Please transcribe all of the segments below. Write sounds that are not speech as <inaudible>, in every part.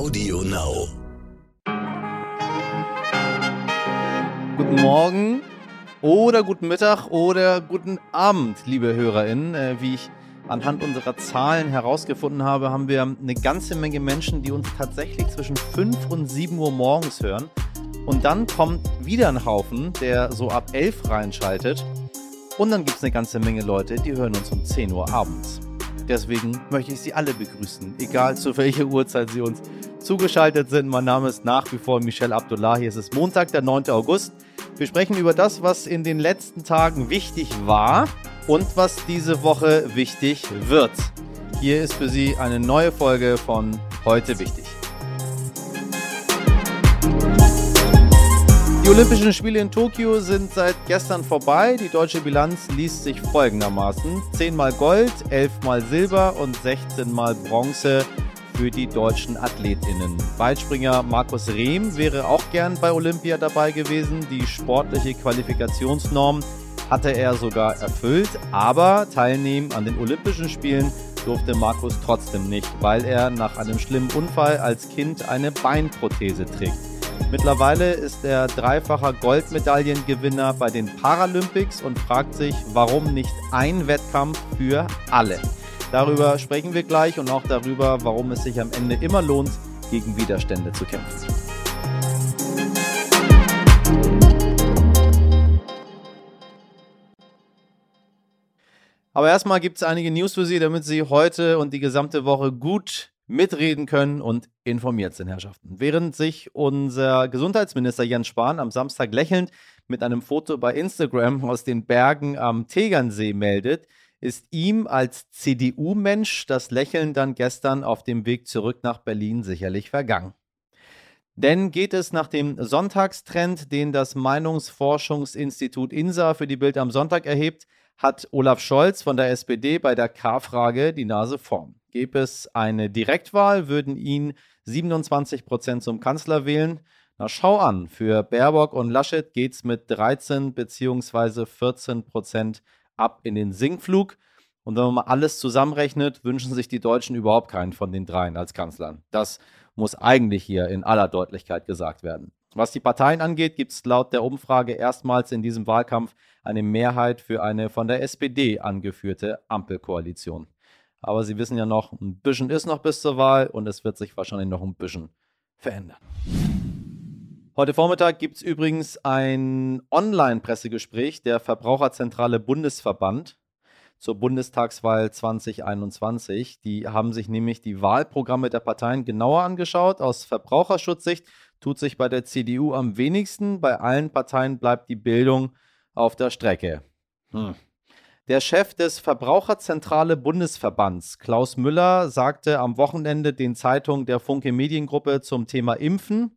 Audio Now. Guten Morgen oder guten Mittag oder guten Abend, liebe HörerInnen. Äh, wie ich anhand unserer Zahlen herausgefunden habe, haben wir eine ganze Menge Menschen, die uns tatsächlich zwischen 5 und 7 Uhr morgens hören. Und dann kommt wieder ein Haufen, der so ab 11 reinschaltet. Und dann gibt es eine ganze Menge Leute, die hören uns um 10 Uhr abends. Deswegen möchte ich Sie alle begrüßen, egal zu welcher Uhrzeit Sie uns zugeschaltet sind. Mein Name ist nach wie vor Michel Abdullahi. Es ist Montag, der 9. August. Wir sprechen über das, was in den letzten Tagen wichtig war und was diese Woche wichtig wird. Hier ist für Sie eine neue Folge von Heute Wichtig. Die Olympischen Spiele in Tokio sind seit gestern vorbei. Die deutsche Bilanz liest sich folgendermaßen: 10 mal Gold, 11 mal Silber und 16 mal Bronze für die deutschen AthletInnen. Weitspringer Markus Rehm wäre auch gern bei Olympia dabei gewesen. Die sportliche Qualifikationsnorm hatte er sogar erfüllt, aber teilnehmen an den Olympischen Spielen durfte Markus trotzdem nicht, weil er nach einem schlimmen Unfall als Kind eine Beinprothese trägt. Mittlerweile ist er dreifacher Goldmedaillengewinner bei den Paralympics und fragt sich, warum nicht ein Wettkampf für alle. Darüber sprechen wir gleich und auch darüber, warum es sich am Ende immer lohnt, gegen Widerstände zu kämpfen. Aber erstmal gibt es einige News für Sie, damit Sie heute und die gesamte Woche gut mitreden können und informiert sind, Herrschaften. Während sich unser Gesundheitsminister Jens Spahn am Samstag lächelnd mit einem Foto bei Instagram aus den Bergen am Tegernsee meldet, ist ihm als CDU-Mensch das Lächeln dann gestern auf dem Weg zurück nach Berlin sicherlich vergangen. Denn geht es nach dem Sonntagstrend, den das Meinungsforschungsinstitut INSA für die Bild am Sonntag erhebt, hat Olaf Scholz von der SPD bei der K-Frage die Nase vorn. Gäbe es eine Direktwahl, würden ihn 27 Prozent zum Kanzler wählen. Na schau an, für Baerbock und Laschet geht es mit 13 bzw. 14 Prozent ab in den Sinkflug. Und wenn man mal alles zusammenrechnet, wünschen sich die Deutschen überhaupt keinen von den dreien als Kanzlern. Das muss eigentlich hier in aller Deutlichkeit gesagt werden. Was die Parteien angeht, gibt es laut der Umfrage erstmals in diesem Wahlkampf eine Mehrheit für eine von der SPD angeführte Ampelkoalition. Aber Sie wissen ja noch, ein bisschen ist noch bis zur Wahl und es wird sich wahrscheinlich noch ein bisschen verändern. Heute Vormittag gibt es übrigens ein Online-Pressegespräch der Verbraucherzentrale Bundesverband zur Bundestagswahl 2021. Die haben sich nämlich die Wahlprogramme der Parteien genauer angeschaut. Aus Verbraucherschutzsicht tut sich bei der CDU am wenigsten. Bei allen Parteien bleibt die Bildung auf der Strecke. Hm. Der Chef des Verbraucherzentrale Bundesverbands, Klaus Müller, sagte am Wochenende den Zeitungen der Funke Mediengruppe zum Thema Impfen,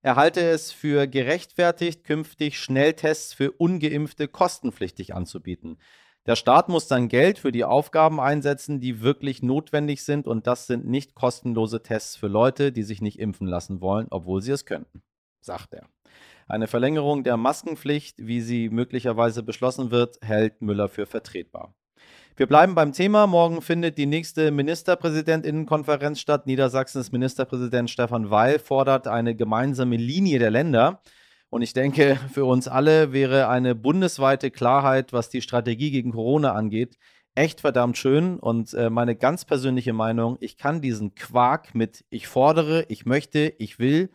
er halte es für gerechtfertigt, künftig Schnelltests für ungeimpfte kostenpflichtig anzubieten. Der Staat muss dann Geld für die Aufgaben einsetzen, die wirklich notwendig sind, und das sind nicht kostenlose Tests für Leute, die sich nicht impfen lassen wollen, obwohl sie es könnten, sagt er. Eine Verlängerung der Maskenpflicht, wie sie möglicherweise beschlossen wird, hält Müller für vertretbar. Wir bleiben beim Thema. Morgen findet die nächste Ministerpräsidentinnenkonferenz statt. Niedersachsens Ministerpräsident Stefan Weil fordert eine gemeinsame Linie der Länder. Und ich denke, für uns alle wäre eine bundesweite Klarheit, was die Strategie gegen Corona angeht, echt verdammt schön. Und äh, meine ganz persönliche Meinung, ich kann diesen Quark mit ich fordere, ich möchte, ich will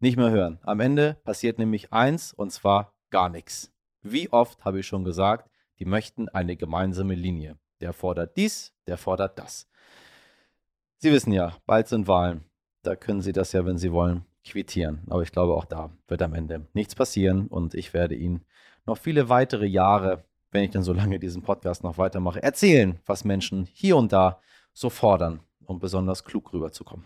nicht mehr hören. Am Ende passiert nämlich eins, und zwar gar nichts. Wie oft habe ich schon gesagt, die möchten eine gemeinsame Linie. Der fordert dies, der fordert das. Sie wissen ja, bald sind Wahlen. Da können Sie das ja, wenn Sie wollen, quittieren. Aber ich glaube, auch da wird am Ende nichts passieren und ich werde Ihnen noch viele weitere Jahre, wenn ich dann so lange diesen Podcast noch weitermache, erzählen, was Menschen hier und da so fordern, um besonders klug rüberzukommen.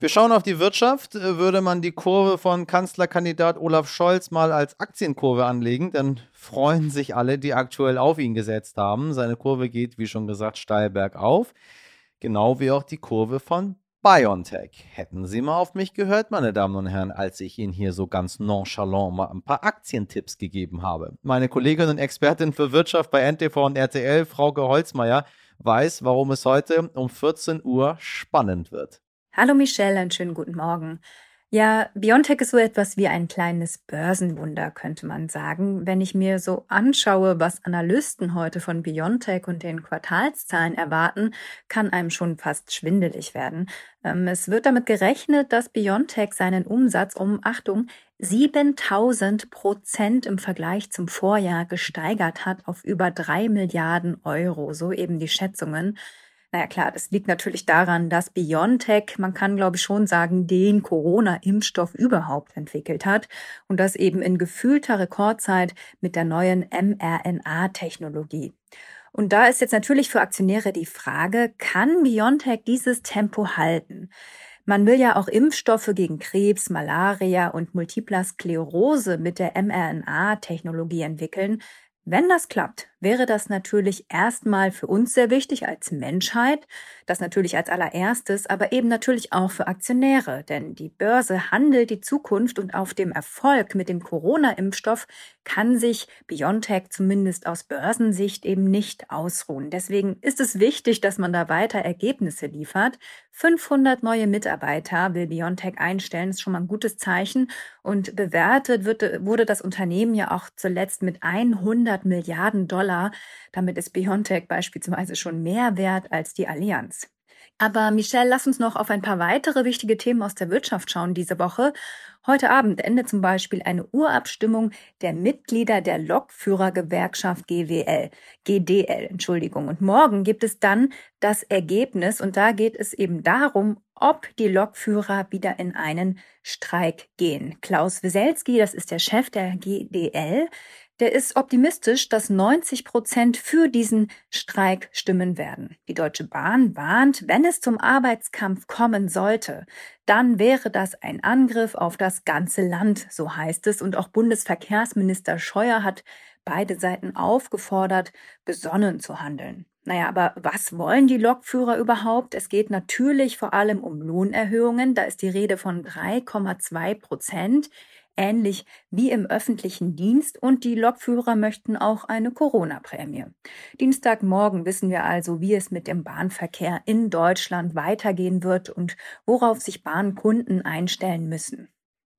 Wir schauen auf die Wirtschaft. Würde man die Kurve von Kanzlerkandidat Olaf Scholz mal als Aktienkurve anlegen, dann freuen sich alle, die aktuell auf ihn gesetzt haben. Seine Kurve geht, wie schon gesagt, steil bergauf. Genau wie auch die Kurve von BioNTech. Hätten Sie mal auf mich gehört, meine Damen und Herren, als ich Ihnen hier so ganz nonchalant mal ein paar Aktientipps gegeben habe. Meine Kollegin und Expertin für Wirtschaft bei NTV und RTL, Frauke Holzmeier, weiß, warum es heute um 14 Uhr spannend wird. Hallo Michelle, einen schönen guten Morgen. Ja, Biontech ist so etwas wie ein kleines Börsenwunder, könnte man sagen. Wenn ich mir so anschaue, was Analysten heute von Biontech und den Quartalszahlen erwarten, kann einem schon fast schwindelig werden. Ähm, es wird damit gerechnet, dass Biontech seinen Umsatz um, Achtung, 7000 Prozent im Vergleich zum Vorjahr gesteigert hat auf über drei Milliarden Euro, so eben die Schätzungen. Naja klar, das liegt natürlich daran, dass BioNTech, man kann glaube ich schon sagen, den Corona-Impfstoff überhaupt entwickelt hat und das eben in gefühlter Rekordzeit mit der neuen mRNA-Technologie. Und da ist jetzt natürlich für Aktionäre die Frage, kann BioNTech dieses Tempo halten? Man will ja auch Impfstoffe gegen Krebs, Malaria und Multipler Sklerose mit der mRNA-Technologie entwickeln. Wenn das klappt, wäre das natürlich erstmal für uns sehr wichtig als Menschheit, das natürlich als allererstes, aber eben natürlich auch für Aktionäre, denn die Börse handelt die Zukunft und auf dem Erfolg mit dem Corona-Impfstoff kann sich BioNTech zumindest aus Börsensicht eben nicht ausruhen. Deswegen ist es wichtig, dass man da weiter Ergebnisse liefert. 500 neue Mitarbeiter will BioNTech einstellen, ist schon mal ein gutes Zeichen und bewertet wird, wurde das Unternehmen ja auch zuletzt mit 100 Milliarden Dollar Dollar. Damit ist Biontech beispielsweise schon mehr wert als die Allianz. Aber Michelle, lass uns noch auf ein paar weitere wichtige Themen aus der Wirtschaft schauen diese Woche. Heute Abend endet zum Beispiel eine Urabstimmung der Mitglieder der Lokführergewerkschaft GWL, GDL, Entschuldigung. Und morgen gibt es dann das Ergebnis und da geht es eben darum, ob die Lokführer wieder in einen Streik gehen. Klaus Wieselski, das ist der Chef der GDL, der ist optimistisch, dass 90 Prozent für diesen Streik stimmen werden. Die Deutsche Bahn warnt, wenn es zum Arbeitskampf kommen sollte, dann wäre das ein Angriff auf das ganze Land, so heißt es. Und auch Bundesverkehrsminister Scheuer hat beide Seiten aufgefordert, besonnen zu handeln. Naja, aber was wollen die Lokführer überhaupt? Es geht natürlich vor allem um Lohnerhöhungen. Da ist die Rede von 3,2 Prozent ähnlich wie im öffentlichen Dienst und die Lokführer möchten auch eine Corona-Prämie. Dienstagmorgen wissen wir also, wie es mit dem Bahnverkehr in Deutschland weitergehen wird und worauf sich Bahnkunden einstellen müssen.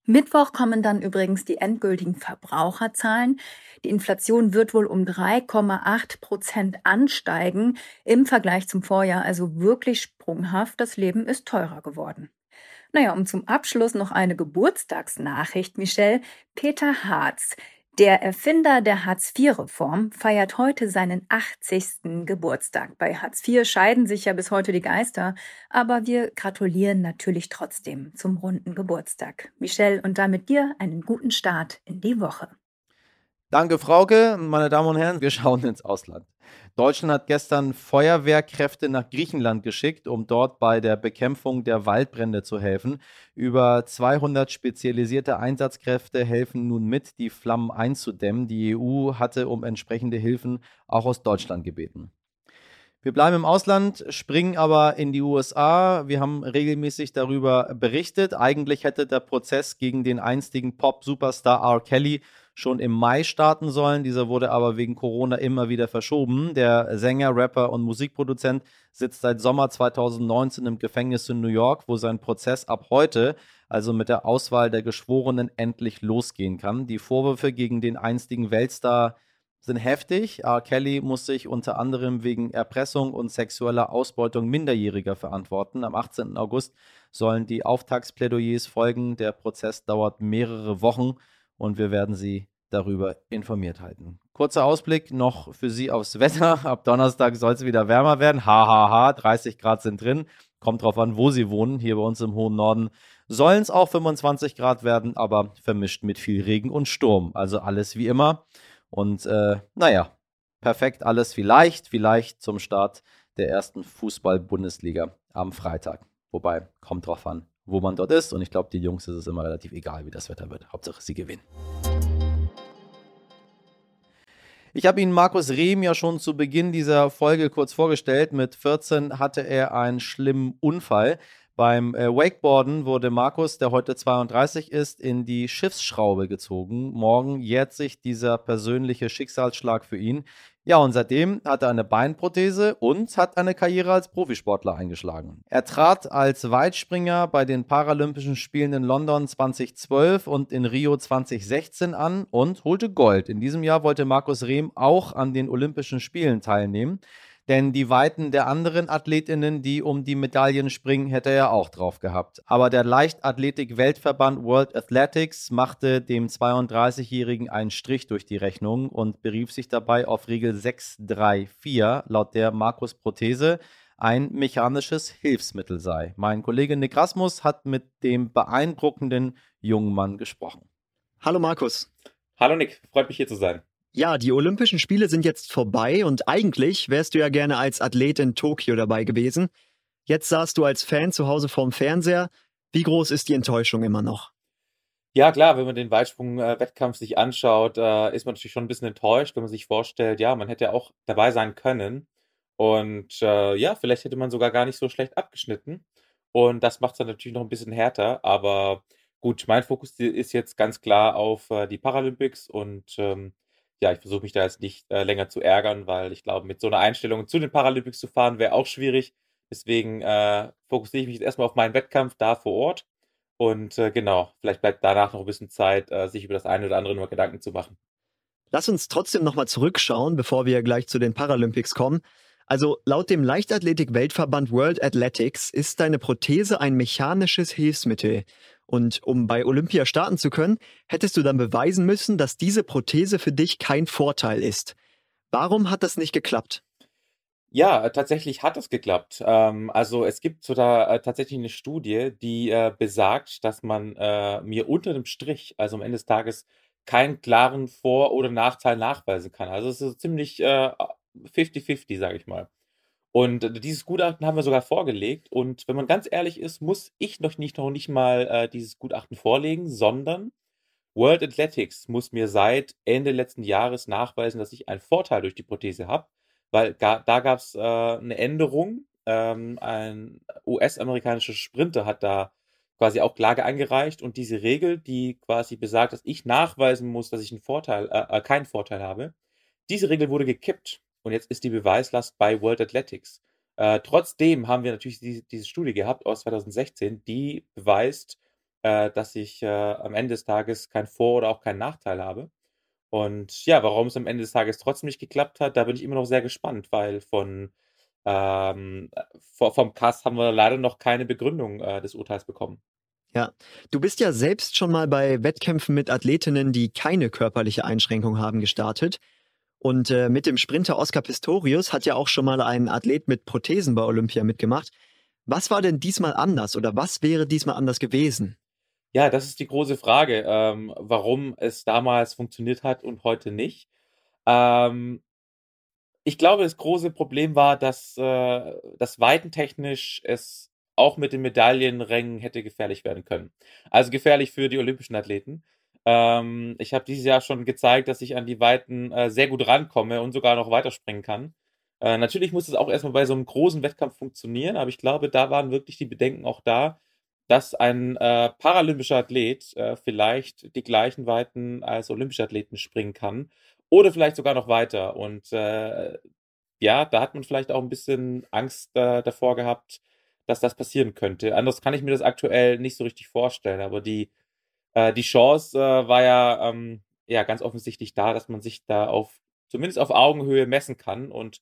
Mittwoch kommen dann übrigens die endgültigen Verbraucherzahlen. Die Inflation wird wohl um 3,8 Prozent ansteigen im Vergleich zum Vorjahr, also wirklich sprunghaft. Das Leben ist teurer geworden. Naja, und zum Abschluss noch eine Geburtstagsnachricht, Michelle. Peter Harz, der Erfinder der Hartz-IV-Reform feiert heute seinen 80. Geburtstag. Bei Hartz IV scheiden sich ja bis heute die Geister, aber wir gratulieren natürlich trotzdem zum runden Geburtstag. Michelle, und damit dir einen guten Start in die Woche. Danke, Frauke. Meine Damen und Herren, wir schauen ins Ausland. Deutschland hat gestern Feuerwehrkräfte nach Griechenland geschickt, um dort bei der Bekämpfung der Waldbrände zu helfen. Über 200 spezialisierte Einsatzkräfte helfen nun mit, die Flammen einzudämmen. Die EU hatte um entsprechende Hilfen auch aus Deutschland gebeten. Wir bleiben im Ausland, springen aber in die USA. Wir haben regelmäßig darüber berichtet. Eigentlich hätte der Prozess gegen den einstigen Pop-Superstar R. Kelly schon im Mai starten sollen. Dieser wurde aber wegen Corona immer wieder verschoben. Der Sänger, Rapper und Musikproduzent sitzt seit Sommer 2019 im Gefängnis in New York, wo sein Prozess ab heute, also mit der Auswahl der Geschworenen, endlich losgehen kann. Die Vorwürfe gegen den einstigen Weltstar sind heftig. R. Kelly muss sich unter anderem wegen Erpressung und sexueller Ausbeutung Minderjähriger verantworten. Am 18. August sollen die Auftaktsplädoyers folgen. Der Prozess dauert mehrere Wochen und wir werden Sie darüber informiert halten. Kurzer Ausblick noch für Sie aufs Wetter. <laughs> Ab Donnerstag soll es wieder wärmer werden. Hahaha, ha, ha. 30 Grad sind drin. Kommt drauf an, wo Sie wohnen. Hier bei uns im hohen Norden sollen es auch 25 Grad werden, aber vermischt mit viel Regen und Sturm. Also alles wie immer. Und äh, naja, perfekt alles vielleicht, vielleicht zum Start der ersten Fußball-Bundesliga am Freitag. Wobei, kommt drauf an, wo man dort ist. Und ich glaube, die Jungs ist es immer relativ egal, wie das Wetter wird. Hauptsache, sie gewinnen. Ich habe Ihnen Markus Rehm ja schon zu Beginn dieser Folge kurz vorgestellt. Mit 14 hatte er einen schlimmen Unfall Beim äh, Wakeboarden wurde Markus, der heute 32 ist, in die Schiffsschraube gezogen. Morgen jährt sich dieser persönliche Schicksalsschlag für ihn. Ja, und seitdem hat er eine Beinprothese und hat eine Karriere als Profisportler eingeschlagen. Er trat als Weitspringer bei den Paralympischen Spielen in London 2012 und in Rio 2016 an und holte Gold. In diesem Jahr wollte Markus Rehm auch an den Olympischen Spielen teilnehmen. Denn die Weiten der anderen Athletinnen, die um die Medaillen springen, hätte er auch drauf gehabt. Aber der Leichtathletik-Weltverband World Athletics machte dem 32-Jährigen einen Strich durch die Rechnung und berief sich dabei auf Regel 634, laut der Markus Prothese ein mechanisches Hilfsmittel sei. Mein Kollege Nick Rasmus hat mit dem beeindruckenden jungen Mann gesprochen. Hallo Markus. Hallo Nick, freut mich hier zu sein. Ja, die Olympischen Spiele sind jetzt vorbei und eigentlich wärst du ja gerne als Athlet in Tokio dabei gewesen. Jetzt saßt du als Fan zu Hause vorm Fernseher. Wie groß ist die Enttäuschung immer noch? Ja, klar, wenn man den Weitsprung-Wettkampf sich anschaut, äh, ist man natürlich schon ein bisschen enttäuscht, wenn man sich vorstellt, ja, man hätte ja auch dabei sein können. Und äh, ja, vielleicht hätte man sogar gar nicht so schlecht abgeschnitten. Und das macht es dann natürlich noch ein bisschen härter. Aber gut, mein Fokus ist jetzt ganz klar auf äh, die Paralympics und ähm, ja, ich versuche mich da jetzt nicht äh, länger zu ärgern, weil ich glaube, mit so einer Einstellung zu den Paralympics zu fahren, wäre auch schwierig. Deswegen äh, fokussiere ich mich jetzt erstmal auf meinen Wettkampf da vor Ort. Und äh, genau, vielleicht bleibt danach noch ein bisschen Zeit, äh, sich über das eine oder andere nur Gedanken zu machen. Lass uns trotzdem nochmal zurückschauen, bevor wir gleich zu den Paralympics kommen. Also laut dem Leichtathletik-Weltverband World Athletics ist deine Prothese ein mechanisches Hilfsmittel. Und um bei Olympia starten zu können, hättest du dann beweisen müssen, dass diese Prothese für dich kein Vorteil ist. Warum hat das nicht geklappt? Ja, tatsächlich hat es geklappt. Ähm, also es gibt sogar äh, tatsächlich eine Studie, die äh, besagt, dass man äh, mir unter dem Strich, also am Ende des Tages, keinen klaren Vor- oder Nachteil nachweisen kann. Also es ist ziemlich 50-50, sage ich mal. Und dieses Gutachten haben wir sogar vorgelegt. Und wenn man ganz ehrlich ist, muss ich noch nicht, noch nicht mal äh, dieses Gutachten vorlegen, sondern World Athletics muss mir seit Ende letzten Jahres nachweisen, dass ich einen Vorteil durch die Prothese habe, weil ga, da gab es äh, eine Änderung. Ähm, ein US-amerikanischer Sprinter hat da quasi auch Klage eingereicht und diese Regel, die quasi besagt, dass ich nachweisen muss, dass ich einen Vorteil, äh, äh keinen Vorteil habe, diese Regel wurde gekippt und jetzt ist die Beweislast bei World Athletics. Äh, trotzdem haben wir natürlich die, diese Studie gehabt aus 2016, die beweist, äh, dass ich äh, am Ende des Tages keinen Vor- oder auch keinen Nachteil habe. Und ja, warum es am Ende des Tages trotzdem nicht geklappt hat, da bin ich immer noch sehr gespannt, weil von ähm, vom Kass haben wir leider noch keine Begründung äh, des Urteils bekommen. Ja, du bist ja selbst schon mal bei Wettkämpfen mit Athletinnen, die keine körperliche Einschränkung haben, gestartet. Und äh, mit dem Sprinter Oscar Pistorius hat ja auch schon mal ein Athlet mit Prothesen bei Olympia mitgemacht. Was war denn diesmal anders oder was wäre diesmal anders gewesen? Ja, das ist die große Frage, ähm, warum es damals funktioniert hat und heute nicht. Ähm, ich glaube, das große Problem war, dass äh, das weitentechnisch es auch mit den Medaillenrängen hätte gefährlich werden können. Also gefährlich für die olympischen Athleten. Ähm, ich habe dieses Jahr schon gezeigt, dass ich an die Weiten äh, sehr gut rankomme und sogar noch weiterspringen kann. Äh, natürlich muss es auch erstmal bei so einem großen Wettkampf funktionieren, aber ich glaube, da waren wirklich die Bedenken auch da, dass ein äh, paralympischer Athlet äh, vielleicht die gleichen Weiten als olympische Athleten springen kann oder vielleicht sogar noch weiter. Und äh, ja, da hat man vielleicht auch ein bisschen Angst äh, davor gehabt, dass das passieren könnte. Anders kann ich mir das aktuell nicht so richtig vorstellen, aber die äh, die Chance äh, war ja, ähm, ja ganz offensichtlich da, dass man sich da auf zumindest auf Augenhöhe messen kann. Und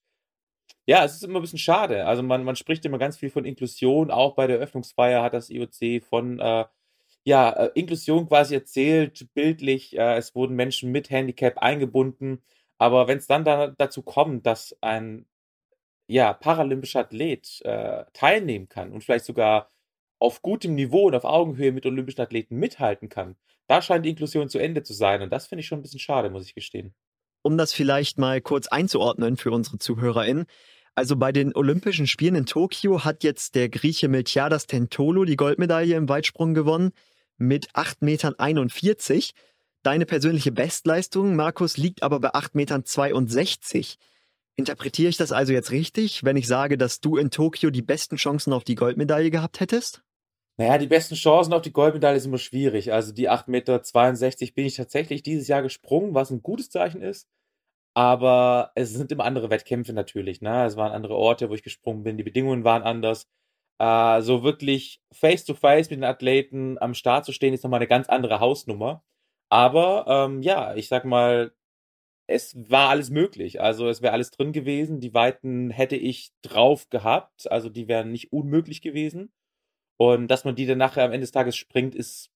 ja, es ist immer ein bisschen schade. Also man, man spricht immer ganz viel von Inklusion. Auch bei der Öffnungsfeier hat das IOC von äh, ja, äh, Inklusion quasi erzählt, bildlich. Äh, es wurden Menschen mit Handicap eingebunden. Aber wenn es dann da, dazu kommt, dass ein ja, paralympischer Athlet äh, teilnehmen kann und vielleicht sogar auf gutem Niveau und auf Augenhöhe mit olympischen Athleten mithalten kann, da scheint die Inklusion zu Ende zu sein. Und das finde ich schon ein bisschen schade, muss ich gestehen. Um das vielleicht mal kurz einzuordnen für unsere ZuhörerInnen. Also bei den Olympischen Spielen in Tokio hat jetzt der Grieche Miltiadas Tentolo die Goldmedaille im Weitsprung gewonnen mit 8,41 Metern. Deine persönliche Bestleistung, Markus, liegt aber bei 8,62 Metern. Interpretiere ich das also jetzt richtig, wenn ich sage, dass du in Tokio die besten Chancen auf die Goldmedaille gehabt hättest? Naja, die besten Chancen auf die Goldmedaille sind immer schwierig. Also die 8,62 Meter bin ich tatsächlich dieses Jahr gesprungen, was ein gutes Zeichen ist. Aber es sind immer andere Wettkämpfe natürlich. Ne? Es waren andere Orte, wo ich gesprungen bin. Die Bedingungen waren anders. Äh, so wirklich face-to-face -face mit den Athleten am Start zu stehen, ist nochmal eine ganz andere Hausnummer. Aber ähm, ja, ich sag mal, es war alles möglich. Also es wäre alles drin gewesen. Die Weiten hätte ich drauf gehabt. Also die wären nicht unmöglich gewesen. Und dass man die dann nachher am Ende des Tages springt, ist,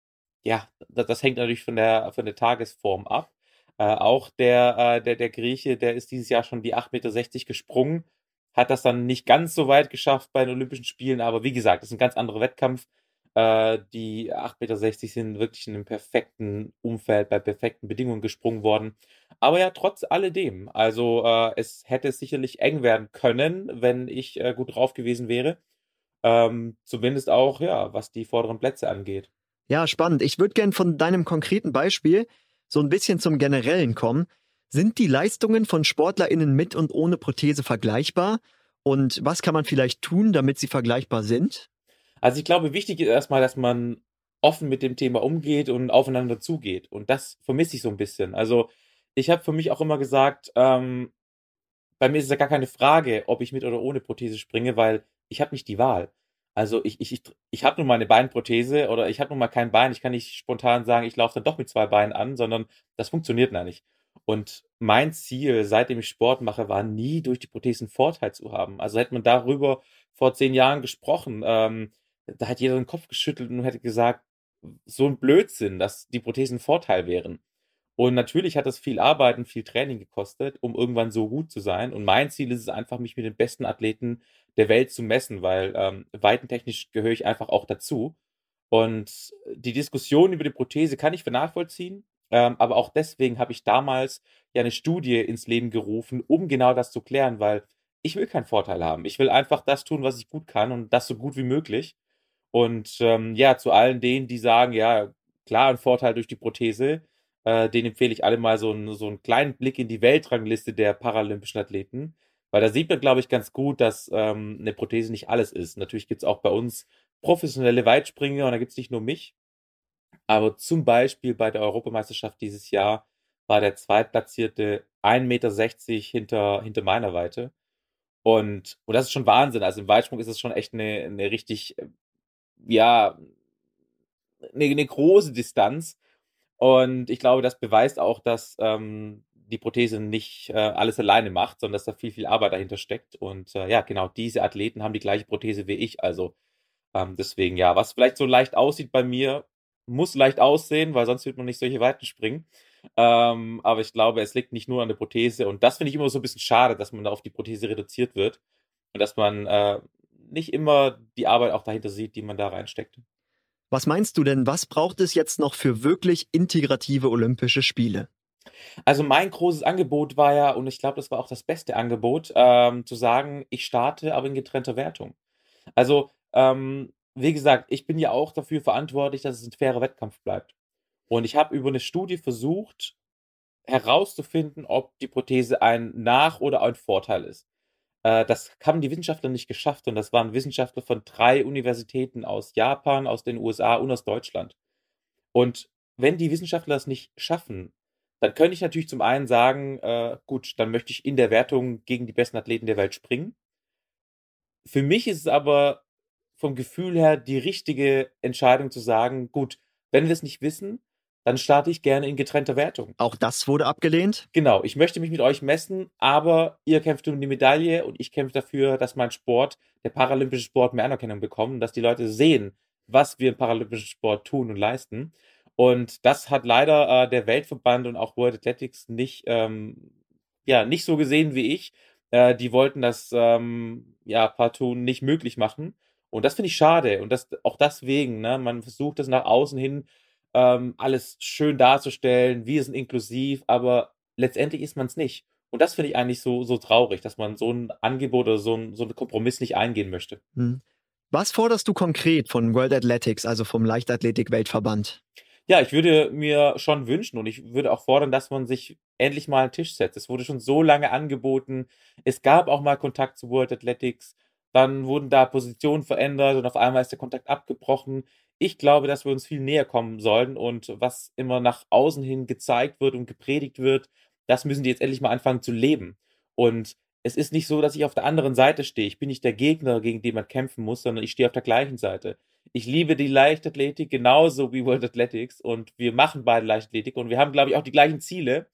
ja, das, das hängt natürlich von der, von der Tagesform ab. Äh, auch der, äh, der, der Grieche, der ist dieses Jahr schon die 8,60 Meter gesprungen, hat das dann nicht ganz so weit geschafft bei den Olympischen Spielen, aber wie gesagt, das ist ein ganz anderer Wettkampf. Äh, die 8,60 Meter sind wirklich in einem perfekten Umfeld, bei perfekten Bedingungen gesprungen worden. Aber ja, trotz alledem, also äh, es hätte sicherlich eng werden können, wenn ich äh, gut drauf gewesen wäre. Ähm, zumindest auch, ja, was die vorderen Plätze angeht. Ja, spannend. Ich würde gern von deinem konkreten Beispiel so ein bisschen zum Generellen kommen. Sind die Leistungen von SportlerInnen mit und ohne Prothese vergleichbar? Und was kann man vielleicht tun, damit sie vergleichbar sind? Also ich glaube, wichtig ist erstmal, dass man offen mit dem Thema umgeht und aufeinander zugeht. Und das vermisse ich so ein bisschen. Also ich habe für mich auch immer gesagt, ähm, bei mir ist es ja gar keine Frage, ob ich mit oder ohne Prothese springe, weil ich habe nicht die Wahl. Also ich, ich, ich, ich habe nun mal eine Beinprothese oder ich habe nun mal kein Bein. Ich kann nicht spontan sagen, ich laufe dann doch mit zwei Beinen an, sondern das funktioniert noch nicht. Und mein Ziel, seitdem ich Sport mache, war nie durch die Prothesen Vorteil zu haben. Also hätte man darüber vor zehn Jahren gesprochen, ähm, da hat jeder den Kopf geschüttelt und hätte gesagt, so ein Blödsinn, dass die Prothesen Vorteil wären. Und natürlich hat das viel Arbeit und viel Training gekostet, um irgendwann so gut zu sein. Und mein Ziel ist es einfach, mich mit den besten Athleten der Welt zu messen, weil ähm, weitentechnisch gehöre ich einfach auch dazu. Und die Diskussion über die Prothese kann ich für nachvollziehen. Ähm, aber auch deswegen habe ich damals ja eine Studie ins Leben gerufen, um genau das zu klären, weil ich will keinen Vorteil haben. Ich will einfach das tun, was ich gut kann und das so gut wie möglich. Und ähm, ja, zu allen denen, die sagen, ja, klar, ein Vorteil durch die Prothese, äh, den empfehle ich alle mal so, ein, so einen kleinen Blick in die Weltrangliste der paralympischen Athleten. Weil da sieht man, glaube ich, ganz gut, dass ähm, eine Prothese nicht alles ist. Natürlich gibt es auch bei uns professionelle Weitspringer und da gibt es nicht nur mich. Aber zum Beispiel bei der Europameisterschaft dieses Jahr war der Zweitplatzierte 1,60 Meter hinter, hinter meiner Weite. Und, und das ist schon Wahnsinn. Also im Weitsprung ist es schon echt eine, eine richtig, äh, ja, eine, eine große Distanz. Und ich glaube, das beweist auch, dass ähm, die Prothese nicht äh, alles alleine macht, sondern dass da viel, viel Arbeit dahinter steckt. Und äh, ja, genau, diese Athleten haben die gleiche Prothese wie ich. Also ähm, deswegen, ja, was vielleicht so leicht aussieht bei mir, muss leicht aussehen, weil sonst wird man nicht solche Weiten springen. Ähm, aber ich glaube, es liegt nicht nur an der Prothese. Und das finde ich immer so ein bisschen schade, dass man da auf die Prothese reduziert wird und dass man äh, nicht immer die Arbeit auch dahinter sieht, die man da reinsteckt. Was meinst du denn, was braucht es jetzt noch für wirklich integrative Olympische Spiele? Also mein großes Angebot war ja, und ich glaube, das war auch das beste Angebot, ähm, zu sagen, ich starte aber in getrennter Wertung. Also, ähm, wie gesagt, ich bin ja auch dafür verantwortlich, dass es ein fairer Wettkampf bleibt. Und ich habe über eine Studie versucht, herauszufinden, ob die Prothese ein Nach- oder ein Vorteil ist. Äh, das haben die Wissenschaftler nicht geschafft und das waren Wissenschaftler von drei Universitäten aus Japan, aus den USA und aus Deutschland. Und wenn die Wissenschaftler das nicht schaffen, dann könnte ich natürlich zum einen sagen, äh, gut, dann möchte ich in der Wertung gegen die besten Athleten der Welt springen. Für mich ist es aber vom Gefühl her die richtige Entscheidung zu sagen, gut, wenn wir es nicht wissen, dann starte ich gerne in getrennter Wertung. Auch das wurde abgelehnt? Genau, ich möchte mich mit euch messen, aber ihr kämpft um die Medaille und ich kämpfe dafür, dass mein Sport, der paralympische Sport, mehr Anerkennung bekommt, dass die Leute sehen, was wir im paralympischen Sport tun und leisten. Und das hat leider äh, der Weltverband und auch World Athletics nicht, ähm, ja, nicht so gesehen wie ich. Äh, die wollten das ähm, ja partout nicht möglich machen. Und das finde ich schade. Und das auch deswegen, ne, man versucht das nach außen hin ähm, alles schön darzustellen, wir sind inklusiv, aber letztendlich ist man es nicht. Und das finde ich eigentlich so, so traurig, dass man so ein Angebot oder so ein, so einen Kompromiss nicht eingehen möchte. Hm. Was forderst du konkret von World Athletics, also vom Leichtathletik-Weltverband? Ja, ich würde mir schon wünschen und ich würde auch fordern, dass man sich endlich mal einen Tisch setzt. Es wurde schon so lange angeboten. Es gab auch mal Kontakt zu World Athletics. dann wurden da Positionen verändert und auf einmal ist der Kontakt abgebrochen. Ich glaube, dass wir uns viel näher kommen sollten und was immer nach außen hin gezeigt wird und gepredigt wird, das müssen die jetzt endlich mal anfangen zu leben. Und es ist nicht so, dass ich auf der anderen Seite stehe. Ich bin nicht der Gegner, gegen den man kämpfen muss, sondern ich stehe auf der gleichen Seite. Ich liebe die Leichtathletik genauso wie World Athletics und wir machen beide Leichtathletik und wir haben, glaube ich, auch die gleichen Ziele.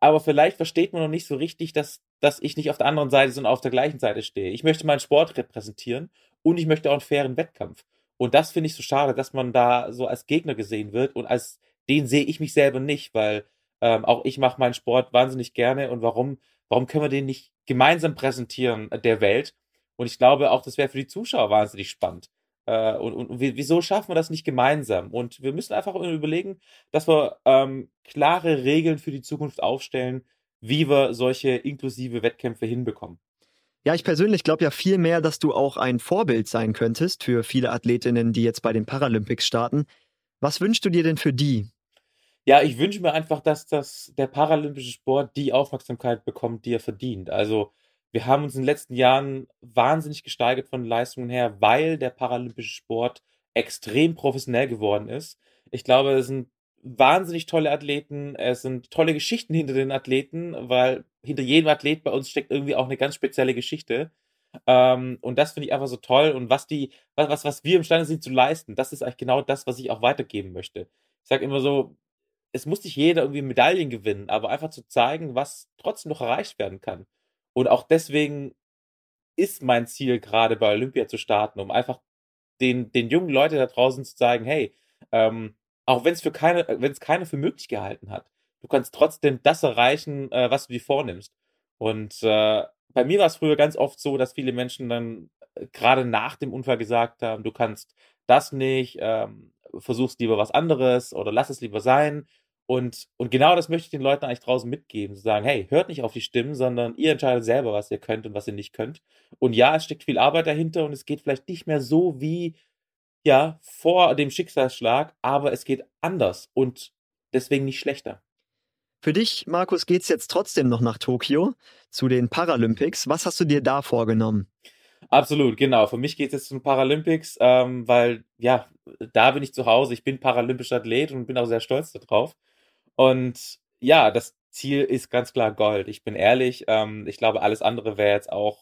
Aber vielleicht versteht man noch nicht so richtig, dass, dass ich nicht auf der anderen Seite, sondern auf der gleichen Seite stehe. Ich möchte meinen Sport repräsentieren und ich möchte auch einen fairen Wettkampf. Und das finde ich so schade, dass man da so als Gegner gesehen wird und als den sehe ich mich selber nicht, weil ähm, auch ich mache meinen Sport wahnsinnig gerne und warum, warum können wir den nicht gemeinsam präsentieren äh, der Welt? Und ich glaube auch, das wäre für die Zuschauer wahnsinnig spannend. Äh, und, und wieso schaffen wir das nicht gemeinsam? Und wir müssen einfach überlegen, dass wir ähm, klare Regeln für die Zukunft aufstellen, wie wir solche inklusive Wettkämpfe hinbekommen. Ja, ich persönlich glaube ja viel mehr, dass du auch ein Vorbild sein könntest für viele Athletinnen, die jetzt bei den Paralympics starten. Was wünschst du dir denn für die? Ja, ich wünsche mir einfach, dass das der paralympische Sport die Aufmerksamkeit bekommt, die er verdient. Also wir haben uns in den letzten Jahren wahnsinnig gesteigert von Leistungen her, weil der paralympische Sport extrem professionell geworden ist. Ich glaube, es sind wahnsinnig tolle Athleten, es sind tolle Geschichten hinter den Athleten, weil hinter jedem Athlet bei uns steckt irgendwie auch eine ganz spezielle Geschichte. Ähm, und das finde ich einfach so toll. Und was die, was, was, wir imstande sind zu leisten, das ist eigentlich genau das, was ich auch weitergeben möchte. Ich sage immer so, es muss nicht jeder irgendwie Medaillen gewinnen, aber einfach zu zeigen, was trotzdem noch erreicht werden kann. Und auch deswegen ist mein Ziel, gerade bei Olympia zu starten, um einfach den, den jungen Leuten da draußen zu sagen, hey, ähm, auch wenn es für keine, wenn es keiner für möglich gehalten hat, du kannst trotzdem das erreichen, äh, was du dir vornimmst. Und äh, bei mir war es früher ganz oft so, dass viele Menschen dann äh, gerade nach dem Unfall gesagt haben, du kannst das nicht, ähm, versuchst lieber was anderes oder lass es lieber sein. Und, und genau das möchte ich den Leuten eigentlich draußen mitgeben, zu sagen, hey, hört nicht auf die Stimmen, sondern ihr entscheidet selber, was ihr könnt und was ihr nicht könnt. Und ja, es steckt viel Arbeit dahinter und es geht vielleicht nicht mehr so wie, ja, vor dem Schicksalsschlag, aber es geht anders und deswegen nicht schlechter. Für dich, Markus, geht es jetzt trotzdem noch nach Tokio zu den Paralympics. Was hast du dir da vorgenommen? Absolut, genau. Für mich geht es jetzt zum Paralympics, ähm, weil ja, da bin ich zu Hause. Ich bin paralympischer Athlet und bin auch sehr stolz darauf. Und ja, das Ziel ist ganz klar Gold. Ich bin ehrlich, ähm, ich glaube, alles andere wäre jetzt auch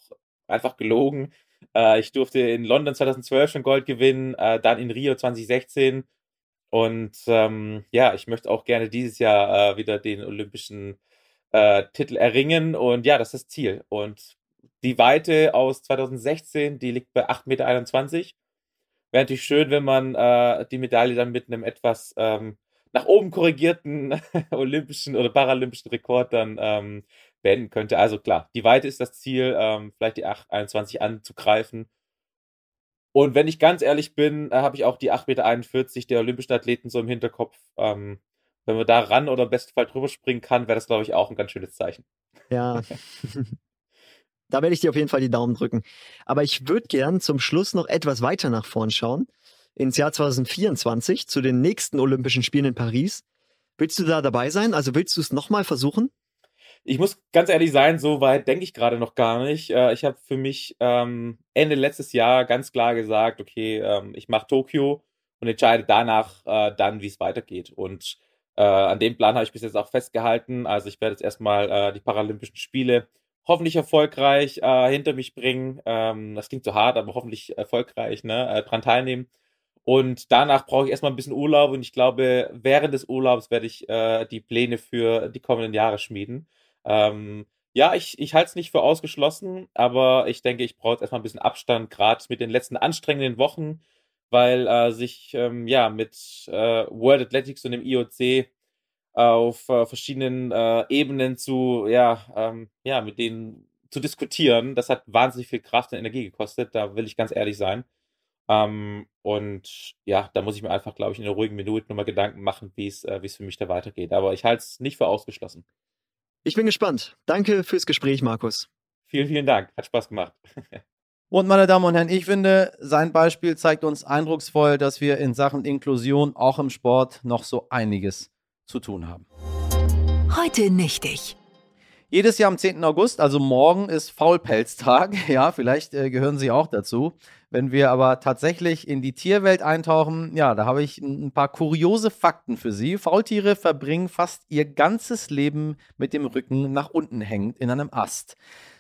einfach gelogen. Äh, ich durfte in London 2012 schon Gold gewinnen, äh, dann in Rio 2016. Und ähm, ja, ich möchte auch gerne dieses Jahr äh, wieder den olympischen äh, Titel erringen. Und ja, das ist das Ziel. Und die Weite aus 2016, die liegt bei 8,21 Meter. Wäre natürlich schön, wenn man äh, die Medaille dann mit einem etwas ähm, nach oben korrigierten <laughs> olympischen oder paralympischen Rekord dann ähm, beenden könnte. Also klar, die Weite ist das Ziel, ähm, vielleicht die 8,21 anzugreifen. Und wenn ich ganz ehrlich bin, äh, habe ich auch die 8,41 Meter der olympischen Athleten so im Hinterkopf. Ähm, wenn man da ran oder im besten Fall drüber springen kann, wäre das, glaube ich, auch ein ganz schönes Zeichen. Ja. <laughs> da werde ich dir auf jeden Fall die Daumen drücken. Aber ich würde gern zum Schluss noch etwas weiter nach vorn schauen ins Jahr 2024 zu den nächsten Olympischen Spielen in Paris. Willst du da dabei sein? Also willst du es nochmal versuchen? Ich muss ganz ehrlich sein, so weit denke ich gerade noch gar nicht. Äh, ich habe für mich ähm, Ende letztes Jahr ganz klar gesagt, okay, ähm, ich mache Tokio und entscheide danach äh, dann, wie es weitergeht. Und äh, an dem Plan habe ich bis jetzt auch festgehalten. Also ich werde jetzt erstmal äh, die Paralympischen Spiele hoffentlich erfolgreich äh, hinter mich bringen. Ähm, das klingt so hart, aber hoffentlich erfolgreich ne, äh, dran teilnehmen. Und danach brauche ich erstmal ein bisschen Urlaub und ich glaube, während des Urlaubs werde ich äh, die Pläne für die kommenden Jahre schmieden. Ähm, ja, ich, ich halte es nicht für ausgeschlossen, aber ich denke, ich brauche jetzt erstmal ein bisschen Abstand, gerade mit den letzten anstrengenden Wochen, weil äh, sich ähm, ja mit äh, World Athletics und dem IOC auf äh, verschiedenen äh, Ebenen zu, ja, ähm, ja, mit denen zu diskutieren, das hat wahnsinnig viel Kraft und Energie gekostet, da will ich ganz ehrlich sein. Ähm, und ja, da muss ich mir einfach, glaube ich, in einer ruhigen Minute nochmal Gedanken machen, wie es äh, für mich da weitergeht. Aber ich halte es nicht für ausgeschlossen. Ich bin gespannt. Danke fürs Gespräch, Markus. Vielen, vielen Dank. Hat Spaß gemacht. <laughs> Und meine Damen und Herren, ich finde, sein Beispiel zeigt uns eindrucksvoll, dass wir in Sachen Inklusion auch im Sport noch so einiges zu tun haben. Heute nicht ich. Jedes Jahr am 10. August, also morgen, ist Faulpelztag. <laughs> Ja, vielleicht äh, gehören Sie auch dazu. Wenn wir aber tatsächlich in die Tierwelt eintauchen, ja, da habe ich ein paar kuriose Fakten für Sie. Faultiere verbringen fast ihr ganzes Leben mit dem Rücken nach unten hängend in einem Ast.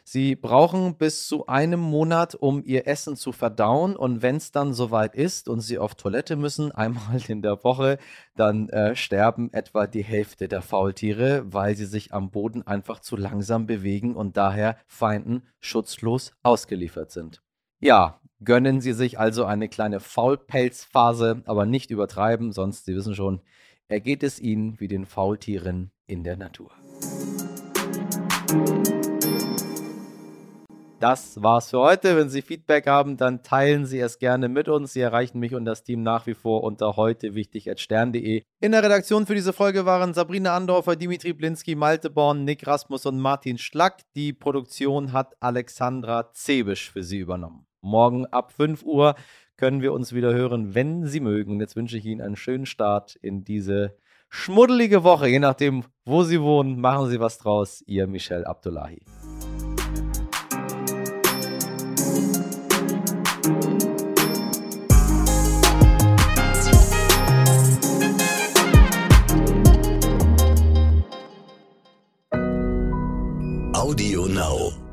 Sie brauchen bis zu einem Monat, um ihr Essen zu verdauen. Und wenn es dann soweit ist und sie auf Toilette müssen, <laughs> einmal in der Woche, dann äh, sterben etwa die Hälfte der Faultiere, weil sie sich am Boden einfach zu langsam bewegen und daher Feinden schutzlos ausgeliefert sind. Ja, gönnen Sie sich also eine kleine Faulpelzphase, aber nicht übertreiben, sonst, Sie wissen schon, ergeht es Ihnen wie den Faultieren in der Natur. Das war's für heute. Wenn Sie Feedback haben, dann teilen Sie es gerne mit uns. Sie erreichen mich und das Team nach wie vor unter heute. In der Redaktion für diese Folge waren Sabrina Andorfer, Dimitri Blinski, Malte Born, Nick Rasmus und Martin Schlack. Die Produktion hat Alexandra Zebisch für Sie übernommen. Morgen ab 5 Uhr können wir uns wieder hören, wenn Sie mögen. Jetzt wünsche ich Ihnen einen schönen Start in diese schmuddelige Woche. Je nachdem, wo Sie wohnen, machen Sie was draus. Ihr Michel Abdullahi. Audio Now.